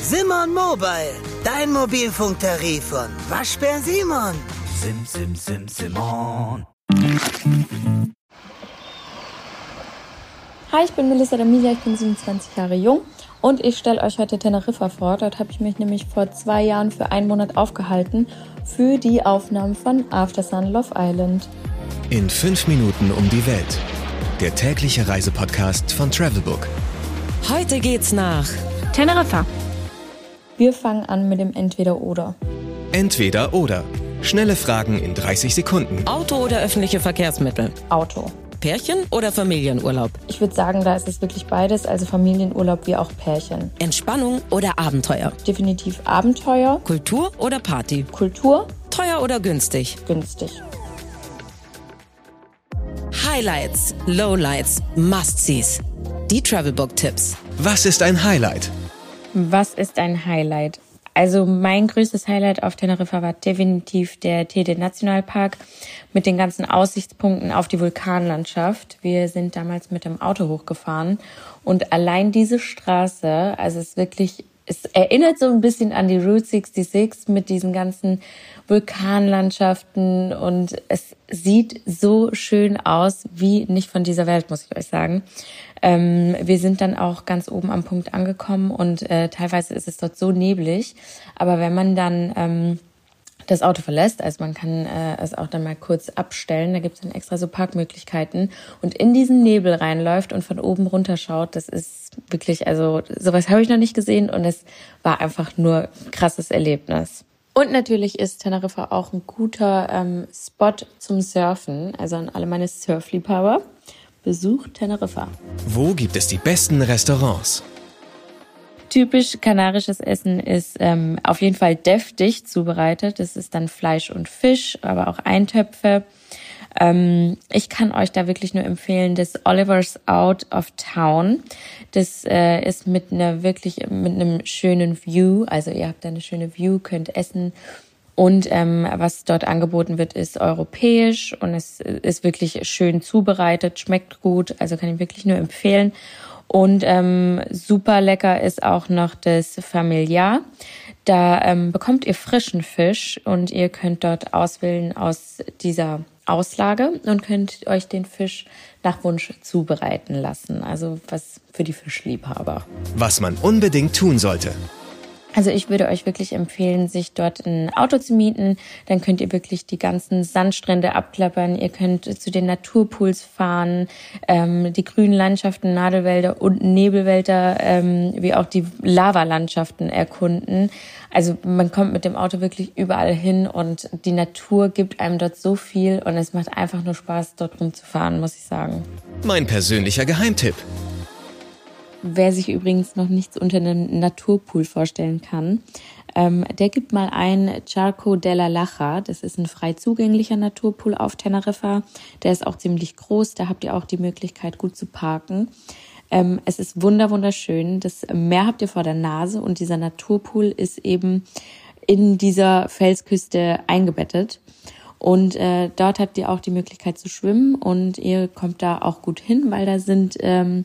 Simon Mobile, dein Mobilfunktarif von Waschbär Simon. Sim, sim, sim, Simon. Hi, ich bin Melissa D'Amelia, ich bin 27 Jahre jung und ich stelle euch heute Teneriffa vor. Dort habe ich mich nämlich vor zwei Jahren für einen Monat aufgehalten für die Aufnahmen von After Sun Love Island. In fünf Minuten um die Welt. Der tägliche Reisepodcast von Travelbook. Heute geht's nach Teneriffa. Wir fangen an mit dem Entweder-Oder. Entweder oder. Schnelle Fragen in 30 Sekunden. Auto oder öffentliche Verkehrsmittel? Auto. Pärchen oder Familienurlaub? Ich würde sagen, da ist es wirklich beides, also Familienurlaub wie auch Pärchen. Entspannung oder Abenteuer? Definitiv Abenteuer, Kultur oder Party? Kultur, Teuer oder günstig? günstig. Highlights, Lowlights, Must-Sees. Die Travelbook-Tipps. Was ist ein Highlight? Was ist ein Highlight? Also mein größtes Highlight auf Teneriffa war definitiv der Tete Nationalpark mit den ganzen Aussichtspunkten auf die Vulkanlandschaft. Wir sind damals mit dem Auto hochgefahren und allein diese Straße, also es ist wirklich, es erinnert so ein bisschen an die Route 66 mit diesen ganzen Vulkanlandschaften und es sieht so schön aus wie nicht von dieser Welt, muss ich euch sagen. Ähm, wir sind dann auch ganz oben am Punkt angekommen und äh, teilweise ist es dort so neblig. Aber wenn man dann ähm, das Auto verlässt, also man kann äh, es auch dann mal kurz abstellen, da gibt es dann extra so Parkmöglichkeiten und in diesen Nebel reinläuft und von oben runterschaut, das ist wirklich, also sowas habe ich noch nicht gesehen und es war einfach nur ein krasses Erlebnis. Und natürlich ist Teneriffa auch ein guter ähm, Spot zum Surfen, also an alle meine Surfliebhaber. Besucht Teneriffa. Wo gibt es die besten Restaurants? Typisch kanarisches Essen ist ähm, auf jeden Fall deftig zubereitet. Das ist dann Fleisch und Fisch, aber auch Eintöpfe. Ähm, ich kann euch da wirklich nur empfehlen, das Oliver's Out of Town. Das äh, ist mit einer wirklich mit einem schönen View. Also ihr habt da eine schöne View, könnt essen. Und ähm, was dort angeboten wird, ist europäisch und es ist wirklich schön zubereitet, schmeckt gut. Also kann ich wirklich nur empfehlen. Und ähm, super lecker ist auch noch das Familiar. Da ähm, bekommt ihr frischen Fisch und ihr könnt dort auswählen aus dieser Auslage und könnt euch den Fisch nach Wunsch zubereiten lassen. Also was für die Fischliebhaber. Was man unbedingt tun sollte. Also ich würde euch wirklich empfehlen, sich dort ein Auto zu mieten. Dann könnt ihr wirklich die ganzen Sandstrände abklappern. Ihr könnt zu den Naturpools fahren, ähm, die grünen Landschaften, Nadelwälder und Nebelwälder, ähm, wie auch die Lavalandschaften erkunden. Also man kommt mit dem Auto wirklich überall hin und die Natur gibt einem dort so viel und es macht einfach nur Spaß, dort rumzufahren, muss ich sagen. Mein persönlicher Geheimtipp. Wer sich übrigens noch nichts unter einem Naturpool vorstellen kann, ähm, der gibt mal ein Charco della Lacha. Das ist ein frei zugänglicher Naturpool auf Teneriffa. Der ist auch ziemlich groß. Da habt ihr auch die Möglichkeit, gut zu parken. Ähm, es ist wunder wunderschön. Das Meer habt ihr vor der Nase und dieser Naturpool ist eben in dieser Felsküste eingebettet. Und äh, dort habt ihr auch die Möglichkeit zu schwimmen und ihr kommt da auch gut hin, weil da sind ähm,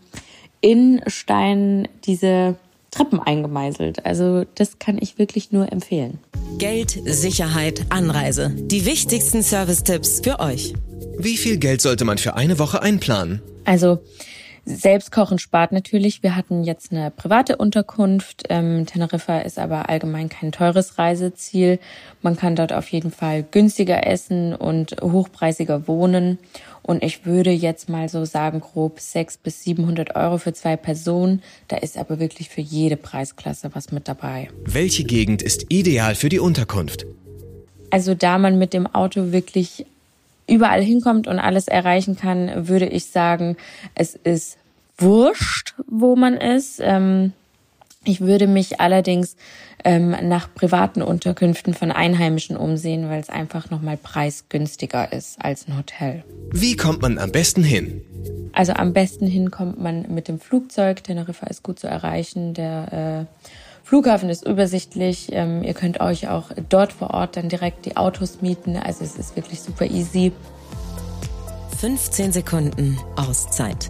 in Stein diese Treppen eingemeißelt. Also das kann ich wirklich nur empfehlen. Geld, Sicherheit, Anreise. Die wichtigsten Service-Tipps für euch. Wie viel Geld sollte man für eine Woche einplanen? Also Selbstkochen spart natürlich. Wir hatten jetzt eine private Unterkunft. Ähm, Teneriffa ist aber allgemein kein teures Reiseziel. Man kann dort auf jeden Fall günstiger essen und hochpreisiger wohnen. Und ich würde jetzt mal so sagen, grob 600 bis 700 Euro für zwei Personen. Da ist aber wirklich für jede Preisklasse was mit dabei. Welche Gegend ist ideal für die Unterkunft? Also da man mit dem Auto wirklich überall hinkommt und alles erreichen kann, würde ich sagen, es ist wurscht, wo man ist. Ähm, ich würde mich allerdings ähm, nach privaten Unterkünften von Einheimischen umsehen, weil es einfach nochmal preisgünstiger ist als ein Hotel. Wie kommt man am besten hin? Also am besten hin kommt man mit dem Flugzeug. Teneriffa ist gut zu erreichen. Der äh, Flughafen ist übersichtlich. Ähm, ihr könnt euch auch dort vor Ort dann direkt die Autos mieten. Also es ist wirklich super easy. 15 Sekunden Auszeit.